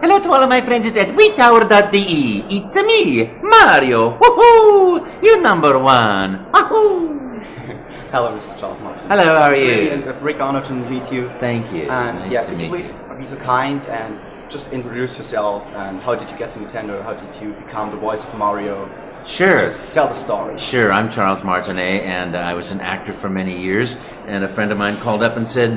Hello to all of my friends it's at N-Tower.de. It's me, Mario. Woohoo! You're number one. Wahoo! Hello, Mr. Charles Martinet. Hello, how are It's you? really a great honor to meet you. Thank you. And nice yeah, could you please be so kind and just introduce yourself and how did you get to Nintendo? How did you become the voice of Mario? Sure. Just tell the story. Sure, I'm Charles Martinet, and I was an actor for many years. And a friend of mine called up and said,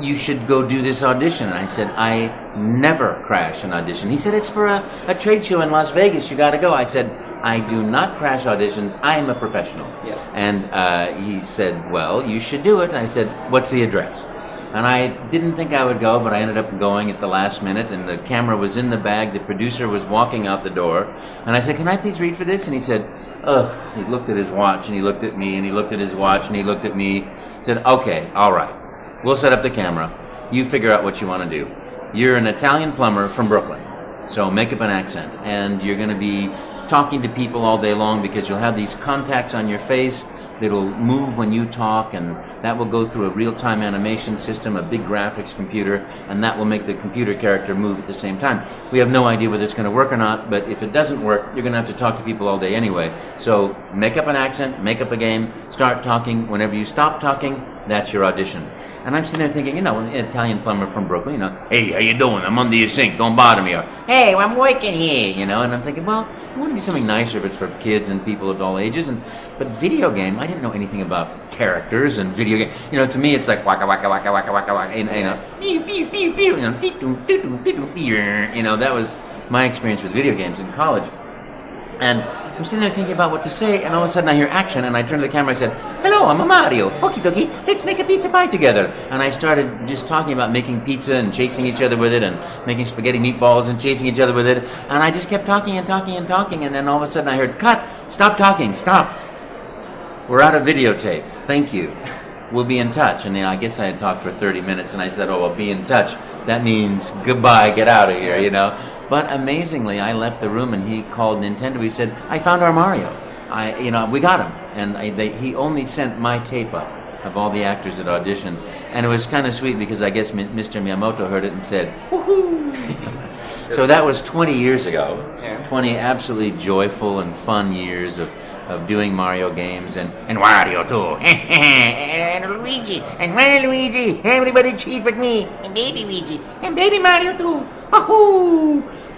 "You should go do this audition." And I said, "I never crash an audition." He said, "It's for a, a trade show in Las Vegas. You got to go." I said, "I do not crash auditions. I am a professional." Yeah. And uh, he said, "Well, you should do it." And I said, "What's the address?" And I didn't think I would go, but I ended up going at the last minute, and the camera was in the bag. The producer was walking out the door, and I said, "Can I please read for this?" And he said, "Ugh." He looked at his watch, and he looked at me, and he looked at his watch, and he looked at me. Said, "Okay, all right. We'll set up the camera. You figure out what you want to do. You're an Italian plumber from Brooklyn, so make up an accent, and you're going to be talking to people all day long because you'll have these contacts on your face." It'll move when you talk, and that will go through a real time animation system, a big graphics computer, and that will make the computer character move at the same time. We have no idea whether it's going to work or not, but if it doesn't work, you're going to have to talk to people all day anyway. So make up an accent, make up a game, start talking. Whenever you stop talking, that's your audition. And I'm sitting there thinking, you know, an Italian plumber from Brooklyn, you know, hey, how you doing? I'm under your sink. Don't bother me. Or, hey, I'm working here, you know. And I'm thinking, well, I want to do something nicer if it's for kids and people of all ages. And but video game, I didn't know anything about characters and video game. You know, to me, it's like waka waka waka waka waka waka. And, you know, you know, that was my experience with video games in college. And I'm sitting there thinking about what to say, and all of a sudden I hear action, and I turn to the camera and I said, Hello, I'm a Mario. Okie dokie, let's make a pizza pie together. And I started just talking about making pizza and chasing each other with it, and making spaghetti meatballs and chasing each other with it. And I just kept talking and talking and talking, and then all of a sudden I heard, Cut! Stop talking, stop! We're out of videotape. Thank you. We'll be in touch. And you know, I guess I had talked for 30 minutes, and I said, Oh, I'll be in touch. That means goodbye, get out of here, you know? But amazingly, I left the room and he called Nintendo. He said, I found our Mario. I, you know, we got him. And I, they, he only sent my tape up of all the actors that auditioned. And it was kind of sweet because I guess Mr. Miyamoto heard it and said, woohoo! so that was 20 years ago. Yeah. 20 absolutely joyful and fun years of, of doing Mario games and, and Wario too. and Luigi. And Mario Luigi. Everybody cheat with me. And baby Luigi. And baby Mario too.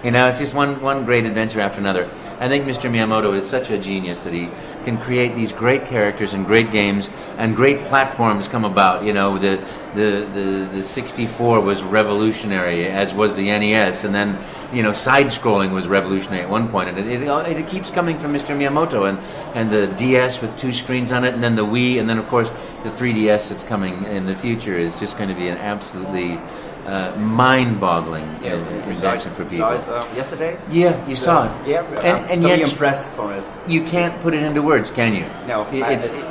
You know, it's just one, one great adventure after another. I think Mr. Miyamoto is such a genius that he can create these great characters and great games and great platforms come about. You know, the, the, the, the 64 was revolutionary, as was the NES, and then, you know, side scrolling was revolutionary at one point, and it, it, it keeps coming from Mr. Miyamoto, and, and the DS with two screens on it, and then the Wii, and then, of course, the 3DS that's coming in the future is just going to be an absolutely uh, mind boggling Yeah, invention for Saw people. it uh, yesterday. Yeah, you saw it. Yeah, and, I'm and totally yet impressed from it. you can't put it into words, can you? No, It- I, it's, it's,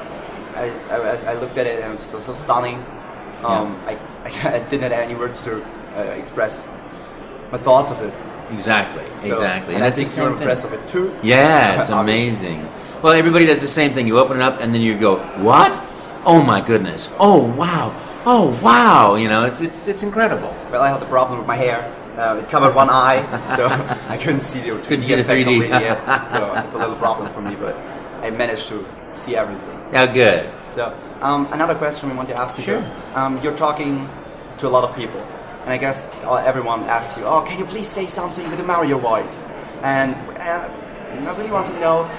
I, I, I looked at it and it's so, so stunning. Um, I, I didn't have any words to uh, express my thoughts of it. exactly, So- exactly, And, I that's the think you're impressed thing. of it too. Yeah, it's amazing. Well, everybody does the same thing. You open it up and then you go, "What? Oh my goodness! Oh wow! Oh wow!" You know, it's it's it's incredible. Well, I had the problem with my hair. Uh, it covered one eye, so I couldn't see the 3D Couldn't see the 3D. completely yet. So it's a little problem for me, but I managed to see everything. Yeah, good. So um, another question we want to ask you. Sure. Um, you're talking to a lot of people, and I guess uh, everyone asks you, "Oh, can you please say something with the Mario voice?" And uh, I really want to know.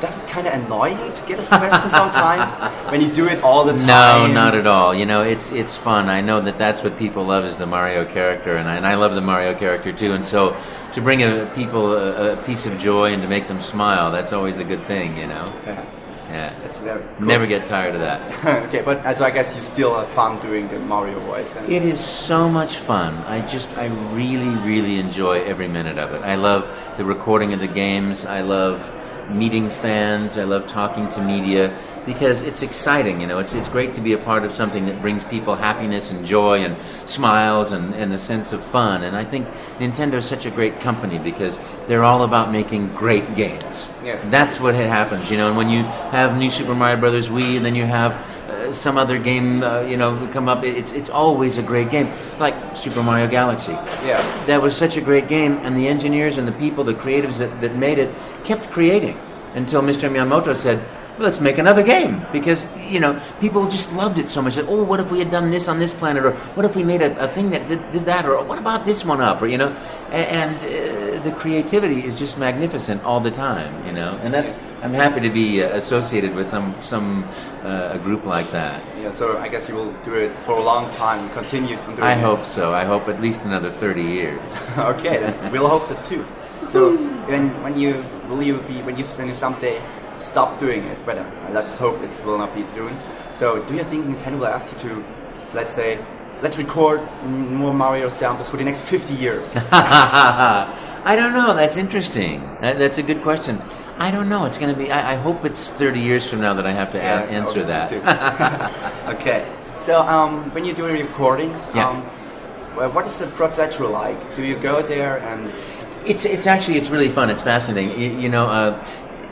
Does it kind of annoy you to get this question sometimes when you do it all the time? No, not at all. You know, it's it's fun. I know that that's what people love is the Mario character, and I, and I love the Mario character too. And so, to bring a, people a, a piece of joy and to make them smile, that's always a good thing. You know. Yeah, Yeah. it's very cool. Never get tired of that. okay, but uh, so I guess you still have fun doing the Mario voice. And It is so much fun. I just, I really, really enjoy every minute of it. I love the recording of the games. I love meeting fans. I love talking to media because it's exciting. You know, it's it's great to be a part of something that brings people happiness and joy and smiles and, and a sense of fun. And I think Nintendo is such a great company because they're all about making great games. Yeah. That's what happens, you know. And when you have New Super Mario Brothers Wii, and then you have uh, some other game, uh, you know, come up. It's it's always a great game, like Super Mario Galaxy. Yeah. That was such a great game, and the engineers and the people, the creatives that, that made it, kept creating until Mr. Miyamoto said, let's make another game because you know people just loved it so much. That, oh, what if we had done this on this planet, or what if we made a, a thing that did, did, that, or what about this one up, or you know, and, and uh, the creativity is just magnificent all the time, you know, and that's I'm happy to be uh, associated with some some uh, a group like that. Yeah. So I guess you will do it for a long time, continue to do I it. hope so. I hope at least another thirty years. okay, then we'll hope that too. So when when you will you be when you when you someday stop doing it, but uh, let's hope it will not be soon. So do you think Nintendo will ask you to, let's say, let's record more Mario samples for the next 50 years? I don't know. That's interesting. That, that's a good question. I don't know. It's going to be. I, I, hope it's 30 years from now that I have to Yeah, answer I hope so that. okay. So um, when you're doing recordings, Yeah. um, well, what is the procedure like? Do you go there and It's it's actually it's really fun. It's fascinating. You, you know, uh,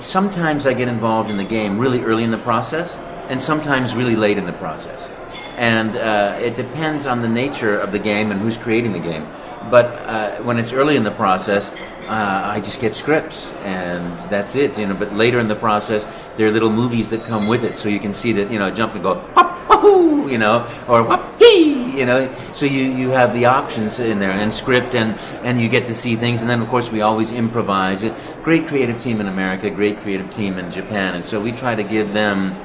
sometimes I get involved in the game really early in the process, and sometimes really late in the process. And uh, it depends on the nature of the game and who's creating the game. But uh, when it's early in the process, uh, I just get scripts, and that's it. You know. But later in the process, there are little movies that come with it, so you can see that you know jump and go whoop, wahoo, you know, or whoop hee, you know. So you, you have the options in there and script and and you get to see things. And then of course we always improvise. It great creative team in America, great creative team in Japan, and so we try to give them.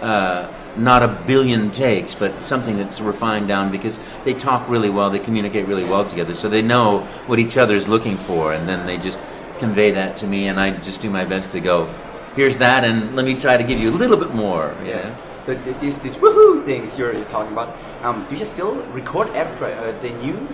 Uh, not a billion takes, but something that's refined down because they talk really well, they communicate really well together, so they know what each other's looking for, and then they just convey that to me, and I just do my best to go, here's that, and let me try to give you a little bit more. Yeah. so these these woohoo things you're, talking about? Um, do you still record every uh, the new?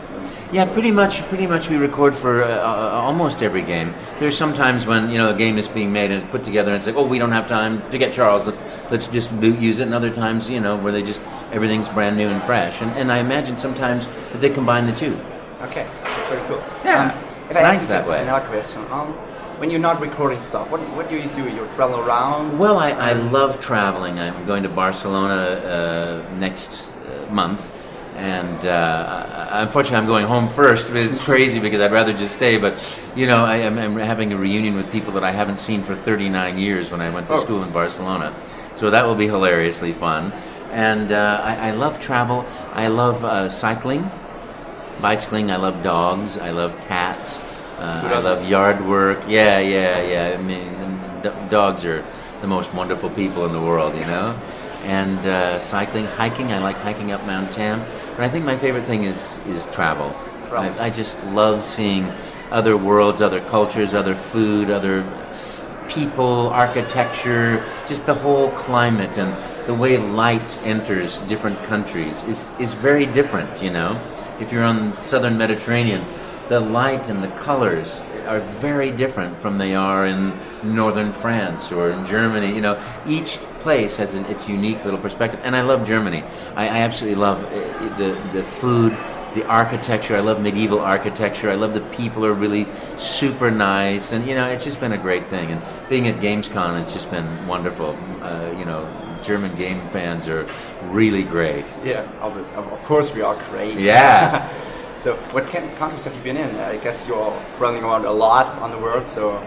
Yeah, pretty much. Pretty much, we record for uh, uh, almost every game. There's sometimes when you know a game is being made and put together, and it's like, oh, we don't have time to get Charles. Let's let's just use it. And other times, you know, where they just everything's brand new and fresh. And, and I imagine sometimes that they combine the two. Okay, that's very cool. Yeah, Um, it's if I ask nice that way. Another question. Um, when you're not recording stuff, what what do you do? You travel around? Well, I, I love traveling. I'm going to Barcelona uh, next uh, month. And uh, unfortunately, I'm going home first. But it's crazy because I'd rather just stay. But you know, I, am I'm having a reunion with people that I haven't seen for 39 years when I went to Oh. school in Barcelona. So that will be hilariously fun. And uh, I, I love travel. I love uh, cycling, bicycling. I love dogs. I love cats. Uh, I love yard work. Yeah, yeah, yeah. I mean, dogs are the most wonderful people in the world, you know. And uh, cycling, hiking. I like hiking up Mount Tam. But I think my favorite thing is is travel. I, I just love seeing other worlds, other cultures, other food, other people, architecture, just the whole climate and the way light enters different countries is, is very different, you know. If you're on the southern Mediterranean, the light and the colors are very different from they are in northern France or in Germany. You know, each place has an, its unique little perspective. And I love Germany. I, I absolutely love uh, the, the food, the architecture. I love medieval architecture. I love the people are really super nice, and you know, it's just been a great thing. And being at Gamescom, it's just been wonderful. Uh, you know, German game fans are really great. Yeah, of course we are great. Yeah. so, what kind of countries have you been in? I guess you're running around a lot on the world. So,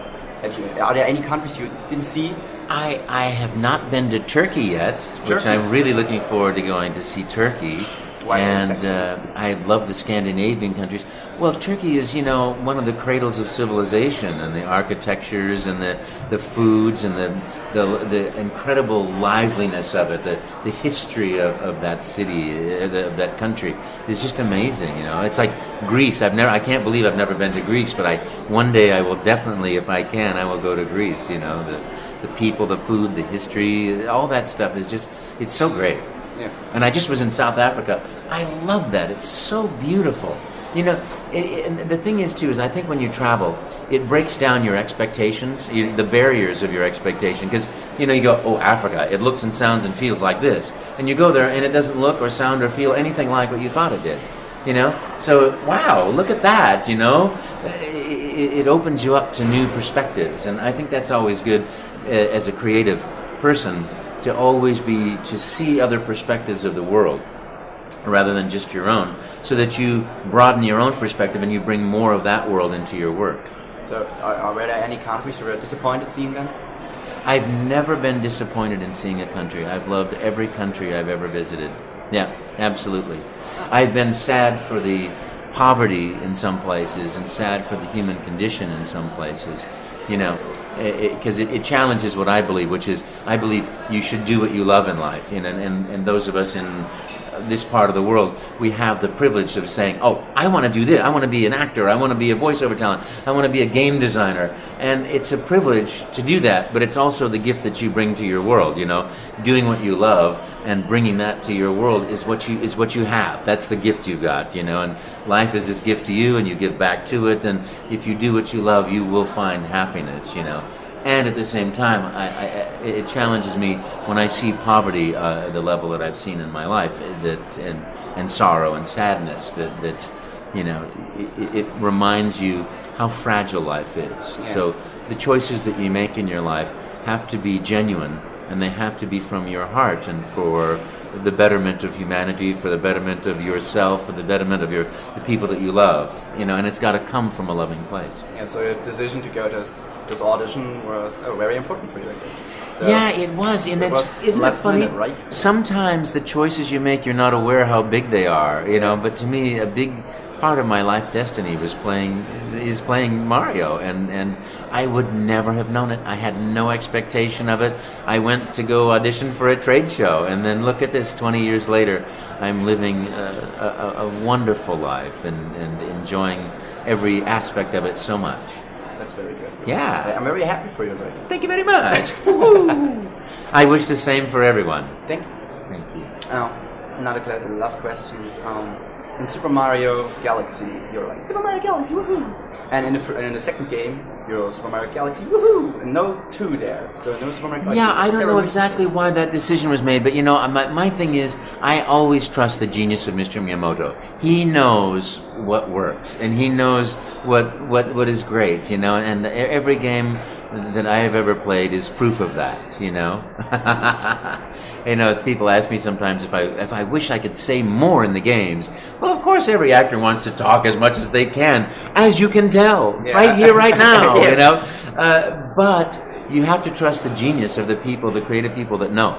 have you, are there any countries you didn't see? I, I have not been to Turkey yet, which I'm really looking forward to going to see Turkey. Why and uh, I love the Scandinavian countries. Well, Turkey is, you know, one of the cradles of civilization, and the architectures, and the, the foods, and the, the the incredible liveliness of it, the the history of, of that city, uh, of that country is just amazing. You know, it's like Greece. I've never, I can't believe I've never been to Greece, but I one day I will definitely, if I can, I will go to Greece. You know, the the people, the food, the history, all that stuff is just, it's so great. Yeah. And I just was in South Africa. I love that. It's so beautiful. You know, it, it, the thing is too is I think when you travel, it breaks down your expectations, you, the barriers of your expectation. Because you know, you go, oh, Africa, it looks and sounds and feels like this, and you go there and it doesn't look or sound or feel anything like what you thought it did. You know, so wow, look at that. You know, it, it opens you up to new perspectives, and I think that's always good uh, as a creative person to always be to see other perspectives of the world rather than just your own, so that you broaden your own perspective and you bring more of that world into your work. So, are, are there any countries you were disappointed seeing them? I've never been disappointed in seeing a country. I've loved every country I've ever visited. Yeah, absolutely. I've been sad for the poverty in some places and sad for the human condition in some places. You know, because it, it, it, challenges what I believe, which is I believe you should do what you love in life. You know, and, and, and those of us in uh, this part of the world, we have the privilege of saying, "Oh, I want to do this. I want to be an actor. I want to be a voiceover talent. I want to be a game designer." And it's a privilege to do that, but it's also the gift that you bring to your world. You know, doing what you love and bringing that to your world is what you is what you have. That's the gift you got. You know, and life is this gift to you, and you give back to it. And if you do what you love, you will find happiness. You know and at the same time, I, I, it challenges me when I see poverty uh, at the level that I've seen in my life, that and, and sorrow and sadness. That that you know, it, it reminds you how fragile life is. Yeah. So the choices that you make in your life have to be genuine, and they have to be from your heart and for the betterment of humanity, for the betterment of yourself, for the betterment of your the people that you love. You know, and it's got to come from a loving place. And so your decision to go to this audition was oh, very important for you, I guess. So yeah, it was, and it was isn't that funny? Minute, right? Sometimes the choices you make, you're not aware how big they are, you know. But to me, a big part of my life destiny was playing is playing Mario, and and I would never have known it. I had no expectation of it. I went to go audition for a trade show, and then look at this. Twenty years later, I'm living a, a, a wonderful life and, and enjoying every aspect of it so much. That's very good. Yeah. I'm very happy for you, Zoe. Thank you very much. I wish the same for everyone. Thank you. Thank you. Now, another last question. Um, in Super Mario Galaxy, you're like Super Mario Galaxy, woohoo! And in the, in the second game, you're Super Mario Galaxy, woohoo! And no two there, so no Super Mario Galaxy. Yeah, I don't know exactly why that decision was made, but you know, my, my thing is, I always trust the genius of Mr. Miyamoto. He knows what works, and he knows what what what is great, you know. And every game that I have ever played is proof of that. You know, you know. People ask me sometimes if I if I wish I could say more in the games. Well, of course, every actor wants to talk as much as they can, as you can tell yeah. right here, right now. yes. You know, uh, but you have to trust the genius of the people, the creative people that know,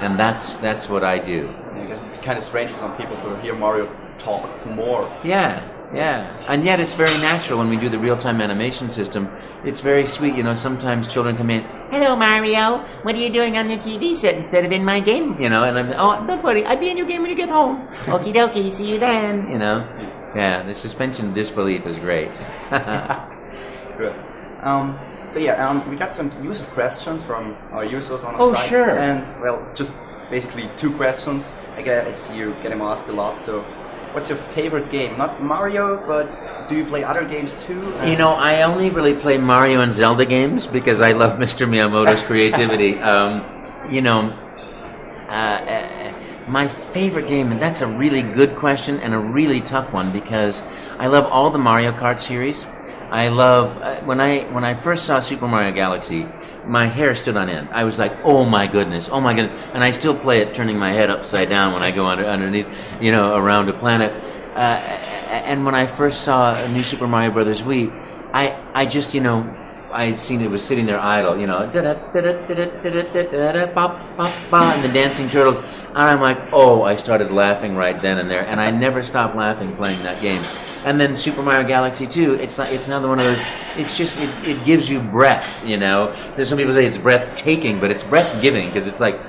and that's that's what I do. Yeah, it's kind of strange for some people to hear Mario talk more. Yeah. Yeah, and yet it's very natural when we do the real-time animation system. It's very sweet, you know. Sometimes children come in, "Hello, Mario. What are you doing on the TV set instead of in my game?" You know, and I'm, "Oh, don't worry. I'll be in your game when you get home." Okie dokie. See you then. You know. Yeah, the suspension of disbelief is great. Good. Um, so yeah, um, we got some user questions from our users on the oh, site. Oh, sure. And well, just basically two questions. I guess you get them asked a lot, so what's your favorite game? Not Mario, but do you play other games too? You know, I only really play Mario and Zelda games because I love Mr. Miyamoto's creativity. Um, you know, uh, uh, my favorite game, and that's a really good question and a really tough one because I love all the Mario Kart series. I love uh, when I when I first saw Super Mario Galaxy, my hair stood on end. I was like, "Oh my goodness, oh my goodness!" And I still play it, turning my head upside down when I go under, underneath, you know, around a planet. Uh, and when I first saw New Super Mario Brothers Wii, I I just you know I seen it was sitting there idle, you know, and the dancing turtles, and I'm like, oh, I started laughing right then and there, and I never stopped laughing playing that game. And then Super Mario Galaxy 2, it's not, it's another one of those. It's just it, it gives you breath, you know. There's some people say it's breathtaking, but it's breath giving because it's like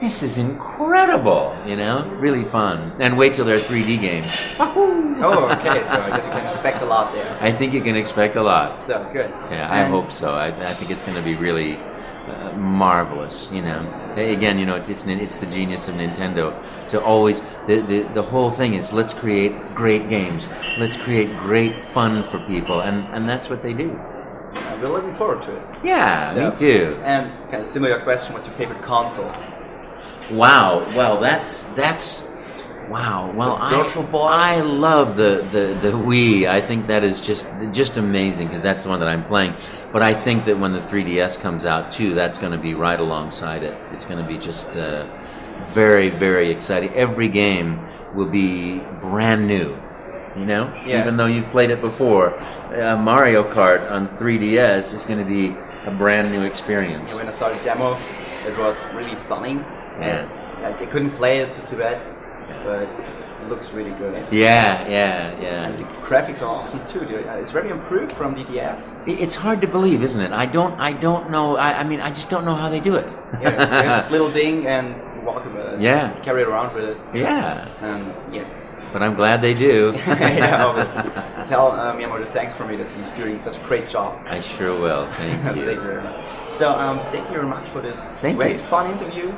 this is incredible, you know, really fun. And wait till there are 3D games. oh, okay. So I guess you can expect a lot there. I think you can expect a lot. So good. Yeah, I hope so. I, I think it's going to be really uh, marvelous. You know, again, you know, it's it's it's the genius of Nintendo to always the, the the whole thing is let's create great games, let's create great fun for people, and and that's what they do. Uh, we're looking forward to it. Yeah, so, me too. And kind of similar question: What's your favorite console? Wow. Well, that's that's Wow. Well, The I Virtual I love the, the the Wii. I think that is just just amazing because that's the one that I'm playing. But I think that when the 3DS comes out too, that's going to be right alongside it. It's going to be just uh, very very exciting. Every game will be brand new. You know, Yeah. even though you've played it before, uh, Mario Kart on 3DS is going to be a brand new experience. When I saw the demo, it was really stunning. Yeah. Like, they couldn't play it too bad, but it looks really good. Yeah, yeah, yeah. And the graphics are awesome too. Uh, It's very improved from the DS. It- It's hard to believe, isn't it? I don't, I don't know. I, I mean, I just don't know how they do it. Yeah, there's this little thing and walk with it. Yeah. Carry it around with it. yeah, And yeah. but I'm glad they do. yeah. Tell uh, Miyamoto thanks for me that he's doing such a great job. I sure will. Thank Thank you you. very much. So, um, thank you very much for this Thank very you. fun interview.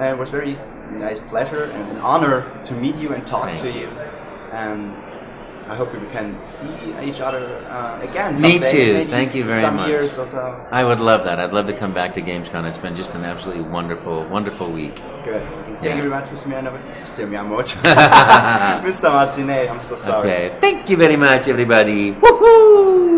Uh, it was very nice pleasure and an honor to meet you and talk to you. And I hope we can see each other uh, again. Me someday, too. Thank you very some much. years or so. I would love that. I'd love to come back to Gamescom. It's been just an absolutely wonderful, wonderful week. Good. Thank Yeah. you very much. Mr. Miyamoto. Mr. Martinet, I'm so sorry. Okay. Thank you very much, everybody. Woohoo!